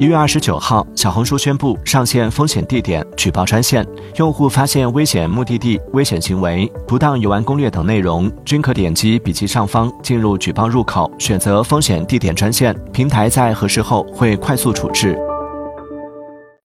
一月二十九号小红书宣布上线风险地点举报专线用户发现危险目的地危险行为不当游玩攻略等内容均可点击笔记上方进入举报入口选择风险地点专线平台在核实后会快速处置。